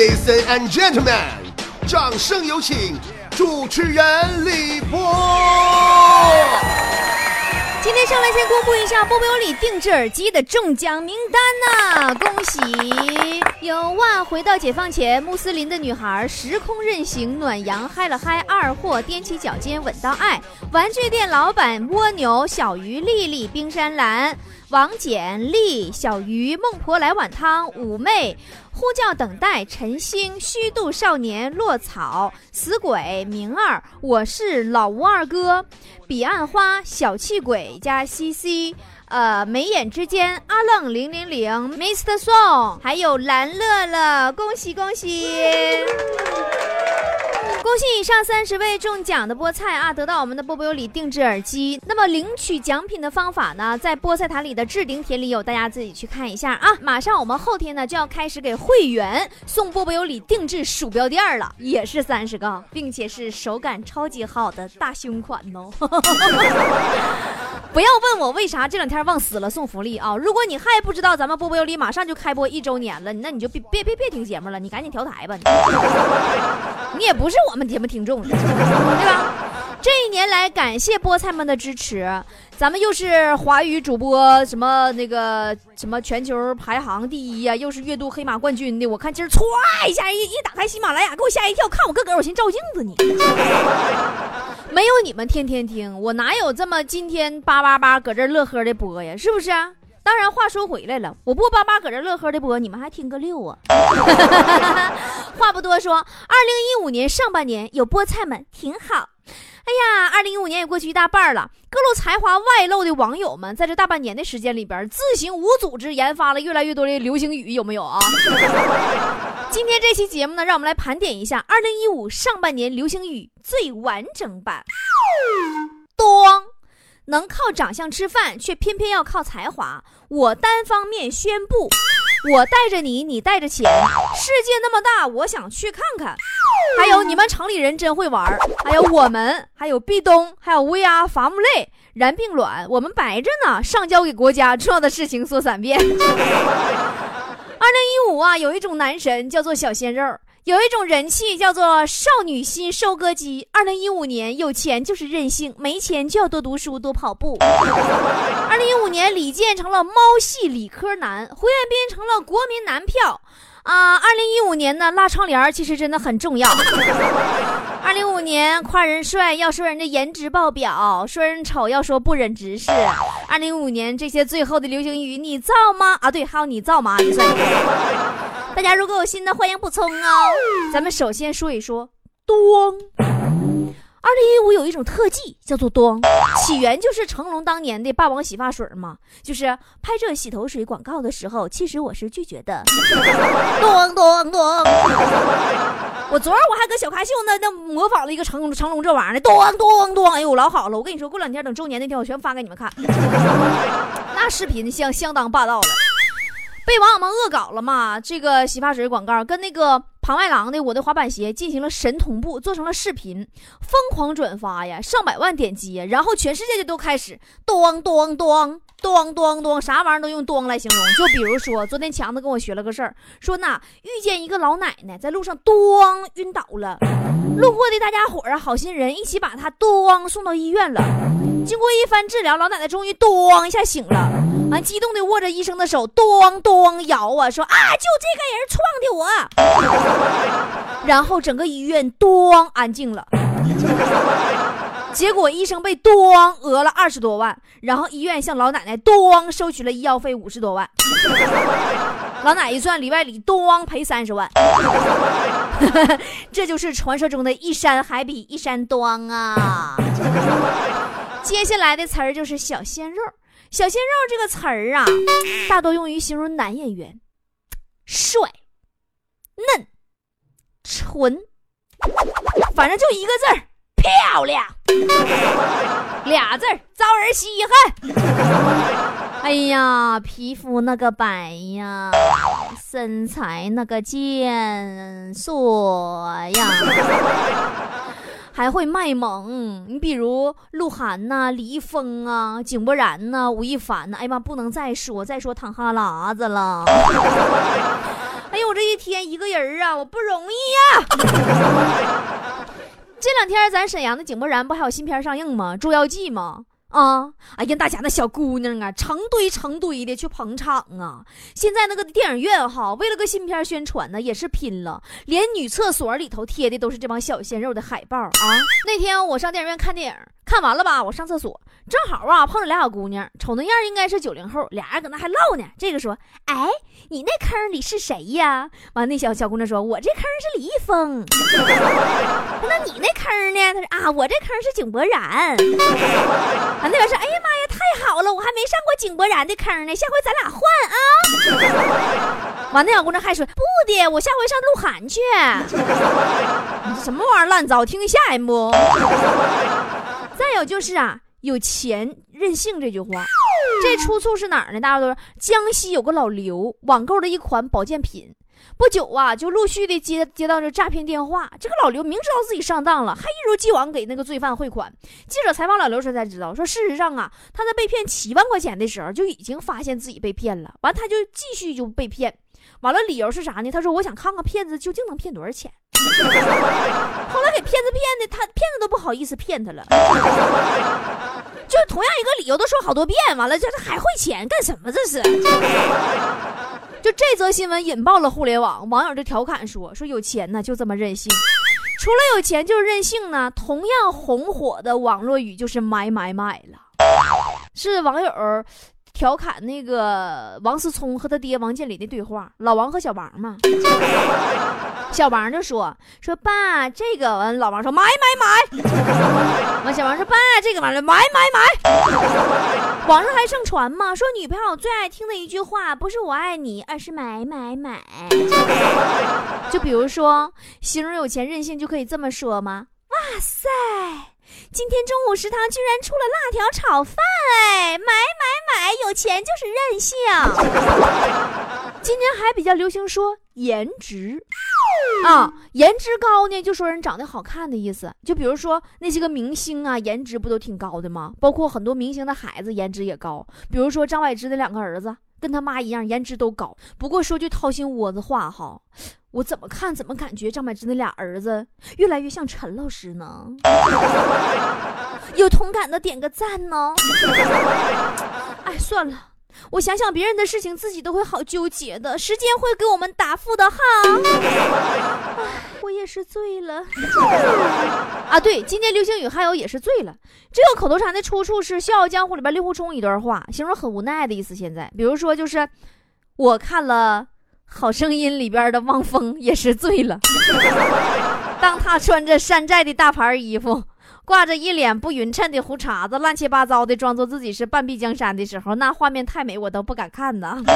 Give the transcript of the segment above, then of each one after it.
Ladies and gentlemen，掌声有请主持人李波。今天上来先公布一下波波有理定制耳机的中奖名单呐、恭喜有哇！回到解放前，穆斯林的女孩，时空任行，暖阳嗨了嗨，二货踮起脚尖吻到爱，玩具店老板蜗牛，小鱼丽丽，冰山蓝，王简丽，小鱼，孟婆来碗汤，妩媚。呼叫等待，晨星，虚度少年，落草，死鬼，明儿，我是老吴二哥，彼岸花，小气鬼加西西，呃，眉眼之间，阿愣零零零，Mr. Song，还有蓝乐乐，恭喜恭喜！恭喜以上三十位中奖的菠菜啊，得到我们的波波有理定制耳机。那么领取奖品的方法呢，在菠菜塔里的置顶帖里有，大家自己去看一下啊。马上我们后天呢就要开始给会员送波波有理定制鼠标垫了，也是三十个，并且是手感超级好的大胸款哦。不要问我为啥这两天忘死了送福利啊！如果你还不知道咱们波波有理马上就开播一周年了，那你就别别别别听节目了，你赶紧调台吧。你 也不是我们节目听众，对吧？这一年来，感谢菠菜们的支持，咱们又是华语主播什么那个什么全球排行第一呀、又是月度黑马冠军的。我看今儿歘一下一一打开喜马拉雅，给我吓一跳，看我个个，我寻照镜子呢。没有你们天天听，我哪有这么今天叭叭叭搁这乐呵的播呀？是不是？当然，话说回来了，我不叭叭搁这乐呵的播，你们还听个六啊？话不多说，二零一五年上半年有菠菜们挺好。哎呀，二零一五年也过去一大半了，各路才华外露的网友们，在这大半年的时间里边，自行无组织研发了越来越多的流行语，有没有啊？今天这期节目呢，让我们来盘点一下二零一五上半年流行语最完整版。咚，能靠长相吃饭，却偏偏要靠才华。我单方面宣布，我带着你，你带着钱，世界那么大，我想去看看。还有你们城里人真会玩儿，还有我们，还有壁咚，还有 VR 伐木累、然并卵，我们白着呢，上交给国家，重要的事情说三遍。二零一五啊，有一种男神叫做小鲜肉，有一种人气叫做少女心收割机。二零一五年，有钱就是任性，没钱就要多读书、多跑步。二零一五年，李健成了猫系理科男，胡彦斌成了国民男票。啊，二零一五年呢，拉窗帘其实真的很重要。二零一五年夸人帅要说人家颜值爆表，说人丑要说不忍直视。二零一五年这些最后的流行语，你造吗？啊，对，还有你造吗？你算一个。大家如果有新的，欢迎补充哦。咱们首先说一说咚。二零一五有一种特技叫做咚，起源就是成龙当年的霸王洗发水嘛，就是拍这洗头水广告的时候，其实我是拒绝的。咚咚咚！我昨儿我还搁小咖秀那那模仿了一个成龙成龙这玩意儿呢，咚咚咚！哎呦，老好了！我跟你说，过两天等周年那天，我全发给你们看。那视频相相当霸道了，被网友们恶搞了嘛？这个洗发水广告跟那个庞麦郎的我的滑板鞋进行了神同步，做成了视频，疯狂转发呀，上百万点击呀，然后全世界就都开始咚咚咚。咚咚咚，啥玩意儿都用咚来形容。就比如说，昨天强子跟我学了个事儿，说呐，遇见一个老奶奶在路上咚晕倒了，路过的大家伙儿啊，好心人一起把她咚送到医院了。经过一番治疗，老奶奶终于咚一下醒了，完激动的握着医生的手，咚咚摇啊，说啊，就这个人撞的我。然后整个医院咚安静了。结果医生被咚讹了二十多万，然后医院向老奶奶咚收取了医药费五十多万。老奶一算里外里咚赔三十万，这就是传说中的一山还比一山端啊！接下来的词儿就是小鲜肉，小鲜肉这个词儿啊，大多用于形容男演员，帅、嫩、纯，反正就一个字儿。漂亮，俩字儿招人稀罕。哎呀，皮肤那个白呀，身材那个健硕呀，还会卖萌。你比如鹿晗呐、李易峰啊、井柏然呐、吴亦凡呐。哎呀妈，不能再说，再说淌哈喇子了。哎哎呦，我这一天一个人啊，我不容易呀。这两天咱沈阳的井柏然不还有新片上映吗？《捉妖记》吗？啊！哎呀，大家那小姑娘啊，成堆成堆的去捧场啊！现在那个电影院哈，为了个新片宣传呢，也是拼了，连女厕所里头贴的都是这帮小鲜肉的海报啊！那天我上电影院看电影，看完了吧，我上厕所，正好啊碰着俩小姑娘，瞅那样应该是九零后，俩人搁那还唠呢。这个说：“哎，你那坑里是谁呀？”完，那小小姑娘说：“我这坑是李易峰。”那你那坑呢？他说：“啊，我这坑是井柏然。”啊，那边说，哎呀妈呀，太好了，我还没上过井柏然的坑呢，下回咱俩换啊。完，那小姑娘还说，不的，我下回上鹿晗去。什么玩意儿烂糟，听一下人不？再有就是啊，有钱任性这句话，这出处是哪儿呢？大家都说，江西有个老刘网购了一款保健品。不久啊，就陆续的接接到这诈骗电话。这个老刘明知道自己上当了，还一如既往给那个罪犯汇款。记者采访老刘时才知道，说事实上啊，他在被骗七万块钱的时候就已经发现自己被骗了。完，他就继续就被骗。完了，理由是啥呢？他说：“我想看看骗子究竟能骗多少钱。”后来给骗子骗的，他骗子都不好意思骗他了。就同样一个理由都说好多遍，完了这这还汇钱干什么？这是。就这则新闻引爆了互联网，网友就调侃说：“说有钱呢就这么任性，除了有钱就是任性呢。”同样红火的网络语就是“买买买了”，是网友调侃那个王思聪和他爹王健林的对话。老王和小王嘛，小王就说：“说爸，这个完。”老王说：“买买买。”完，小王说：“爸，这个完了，买买买。”网上还盛传吗？说女朋友最爱听的一句话不是“我爱你”，而是“买买买”。就比如说，形容有钱任性就可以这么说吗？哇塞，今天中午食堂居然出了辣条炒饭！哎，买买买，有钱就是任性。今年还比较流行说颜值。啊，颜值高呢，就说人长得好看的意思。就比如说那些个明星啊，颜值不都挺高的吗？包括很多明星的孩子颜值也高。比如说张柏芝的两个儿子，跟他妈一样，颜值都高。不过说句掏心窝子话哈，我怎么看怎么感觉张柏芝那俩儿子越来越像陈老师呢？有同感的点个赞呢。哎，算了。我想想别人的事情，自己都会好纠结的。时间会给我们答复的哈。我也是醉了。啊，对，今天流星雨还有也是醉了。这个口头禅的出处是《笑傲江湖》里边令狐冲一段话，形容很无奈的意思。现在，比如说就是我看了《好声音》里边的汪峰也是醉了。当他穿着山寨的大牌衣服。挂着一脸不匀称的胡茬子，乱七八糟的，装作自己是半壁江山的时候，那画面太美，我都不敢看呐。接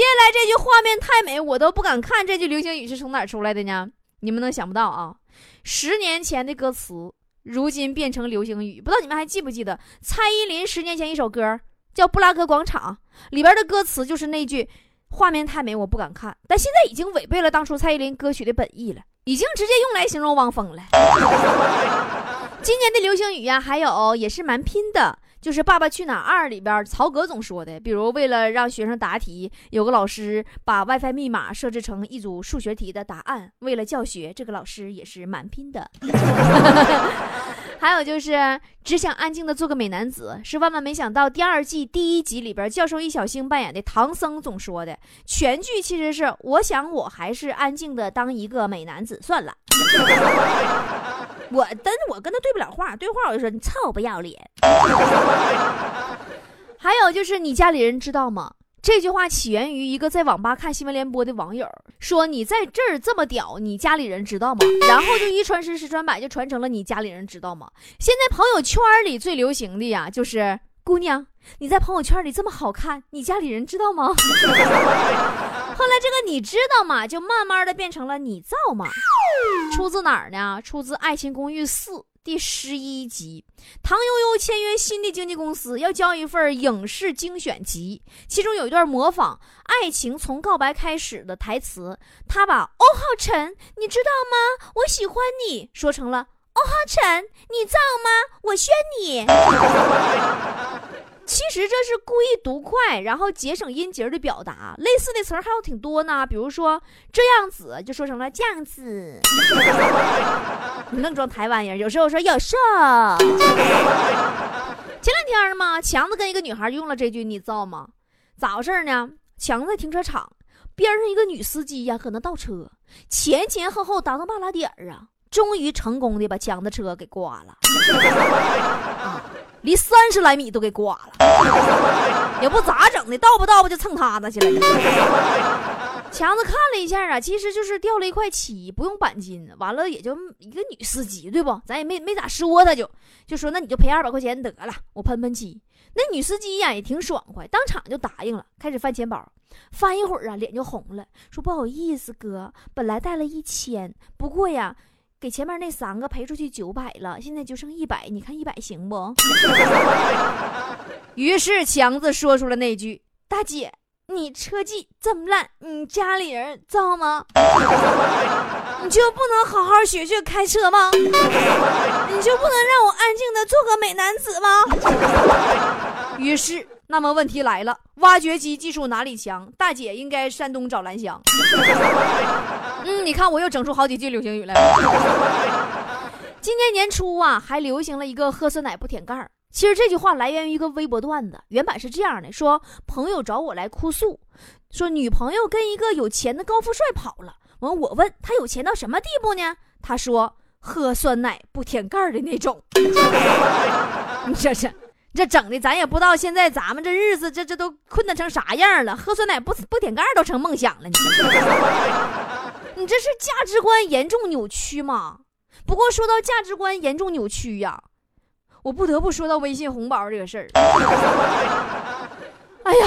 下来这句画面太美，我都不敢看。这句流行语是从哪儿出来的呢？你们能想不到啊？十年前的歌词，如今变成流行语。不知道你们还记不记得蔡依林十年前一首歌叫《布拉格广场》，里边的歌词就是那句“画面太美，我不敢看”，但现在已经违背了当初蔡依林歌曲的本意了。已经直接用来形容汪峰了。今年的流行语呀，还有也是蛮拼的，就是《爸爸去哪儿二》里边曹格总说的，比如为了让学生答题，有个老师把 WiFi 密码设置成一组数学题的答案，为了教学，这个老师也是蛮拼的。还有就是只想安静的做个美男子，是万万没想到第二季第一集里边教授易小星扮演的唐僧总说的，全剧其实是我想我还是安静的当一个美男子算了。我真我跟他对不了话，对话我就说你臭不要脸。还有就是你家里人知道吗？这句话起源于一个在网吧看新闻联播的网友说：“你在这儿这么屌，你家里人知道吗？” 然后就一传十，十传百，就传成了你家里人知道吗？现在朋友圈里最流行的呀，就是姑娘，你在朋友圈里这么好看，你家里人知道吗？后来这个你知道吗，就慢慢的变成了你造吗？出自哪儿呢？出自《爱情公寓四》。第十一集，唐悠悠签约新的经纪公司，要交一份影视精选集，其中有一段模仿《爱情从告白开始》的台词，他把“欧浩辰，你知道吗？我喜欢你”说成了“欧浩辰，你造吗？我宣你”。这是故意读快，然后节省音节的表达。类似的词儿还有挺多呢，比如说这样子就说成了这样子，你愣装台湾人。有时候说有事。前两天嘛，强子跟一个女孩用了这句，你知道吗？咋回事呢？强子在停车场边上，一个女司机呀，搁那倒车，前前后后倒腾半拉点儿啊，终于成功的把强子车给刮了。离三十来米都给刮了，也不咋整的，倒吧倒吧就蹭他那去了。强子看了一下啊，其实就是掉了一块漆，不用钣金，完了也就一个女司机，对不？咱也没没咋说他，就就说那你就赔二百块钱得了，我喷喷漆。那女司机呀也挺爽快，当场就答应了，开始翻钱包，翻一会儿啊脸就红了，说不好意思哥，本来带了一千，不过呀。给前面那三个赔出去九百了，现在就剩一百，你看一百行不？于是强子说出了那句：“大姐，你车技这么烂，你家里人造吗？你就不能好好学学开车吗？你就不能让我安静的做个美男子吗？”于是，那么问题来了，挖掘机技术哪里强？大姐应该山东找蓝翔。嗯，你看我又整出好几句流行语来了。今年年初啊，还流行了一个喝酸奶不舔盖儿。其实这句话来源于一个微博段子，原版是这样的：说朋友找我来哭诉，说女朋友跟一个有钱的高富帅跑了。完，我问他有钱到什么地步呢？他说喝酸奶不舔盖儿的那种。你这是，这整的咱也不知道现在咱们这日子这这都困难成啥样了？喝酸奶不不舔盖儿都成梦想了。你。你这是价值观严重扭曲吗？不过说到价值观严重扭曲呀，我不得不说到微信红包这个事儿。哎呀，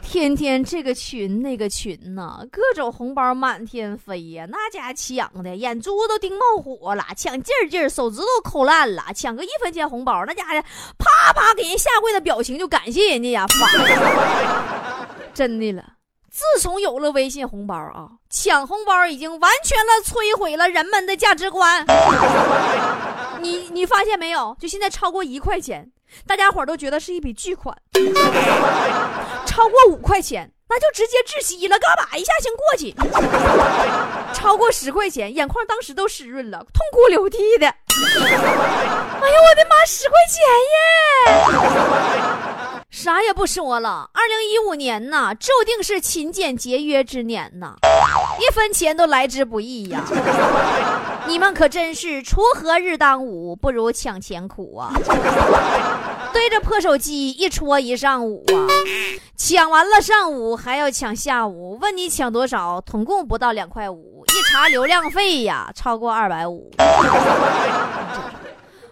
天天这个群那个群呐，各种红包满天飞呀，那家抢的眼珠子都盯冒火了，抢劲儿劲儿，手指头抠烂了，抢个一分钱红包，那家伙啪啪给人下跪的表情就感谢人家呀，真的了。自从有了微信红包啊，抢红包已经完全的摧毁了人们的价值观。你你发现没有？就现在超过一块钱，大家伙都觉得是一笔巨款；超过五块钱，那就直接窒息了，嘎巴一下先过去；超过十块钱，眼眶当时都湿润了，痛哭流涕的。哎呀，我的妈，十块钱耶！啥也不说了，二零一五年呐，注定是勤俭节约之年呐，一分钱都来之不易呀。你们可真是锄禾日当午，不如抢钱苦啊！对着破手机一戳一上午啊，抢完了上午还要抢下午，问你抢多少？统共不到两块五，一查流量费呀，超过二百五。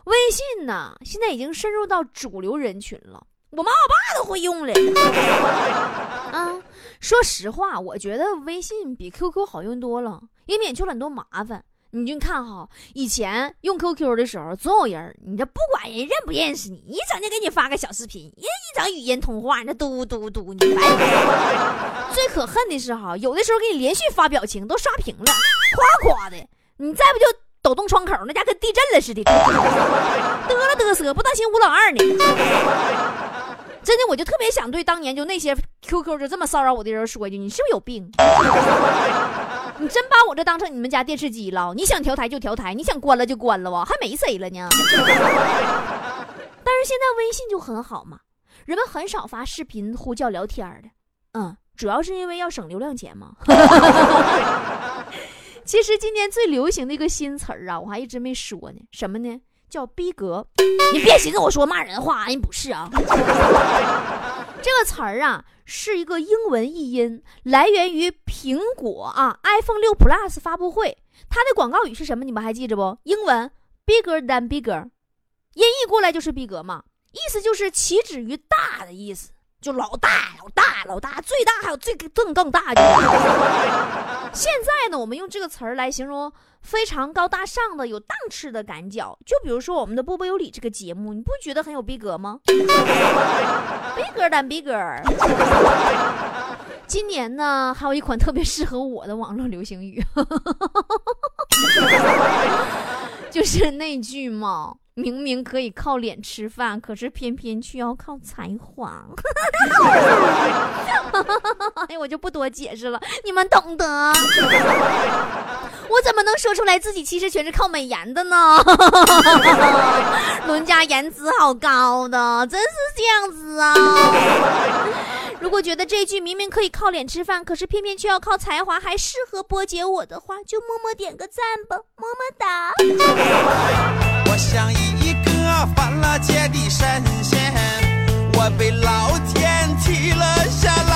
微信呢，现在已经深入到主流人群了。我妈我爸都会用了。啊，说实话，我觉得微信比 QQ 好用多了，也免去了很多麻烦。你就看哈，以前用 QQ 的时候，总有人，你这不管人认不认识你，一整天给你发个小视频，人一整语音通话，那嘟嘟嘟，你白。最可恨的是哈，有的时候给你连续发表情，都刷屏了，夸夸的，你再不就抖动窗口，那家跟地震了似的，嘚了嘚瑟，不当心吴老二呢。真的，我就特别想对当年就那些 QQ 就这么骚扰我的人说一句：你是不是有病？你真把我这当成你们家电视机了？你想调台就调台，你想关了就关了哇，还没谁了呢。但是现在微信就很好嘛，人们很少发视频呼叫聊天的，嗯，主要是因为要省流量钱嘛。其实今年最流行的一个新词儿啊，我还一直没说呢，什么呢？叫逼格，你别寻思我说骂人话，你不是啊。这个词儿啊，是一个英文译音，来源于苹果啊 iPhone 六 Plus 发布会，它的广告语是什么？你们还记着不？英文 bigger than bigger，音译过来就是逼格嘛，意思就是岂止于大的意思。就老大老大老大最大还有最更更大的。现在呢，我们用这个词儿来形容非常高大上的、有档次的感觉。就比如说我们的波波有理这个节目，你不觉得很有逼格吗？逼格单逼格。今年呢，还有一款特别适合我的网络流行语，就是那句嘛。明明可以靠脸吃饭，可是偏偏却要靠才华。哎，我就不多解释了，你们懂得。我怎么能说出来自己其实全是靠美颜的呢？伦家颜值好高的，真是这样子啊！如果觉得这句明明可以靠脸吃饭，可是偏偏却要靠才华，还适合波姐我的话，就默默点个赞吧，么么哒。我像一个犯了戒的神仙，我被老天踢了下来。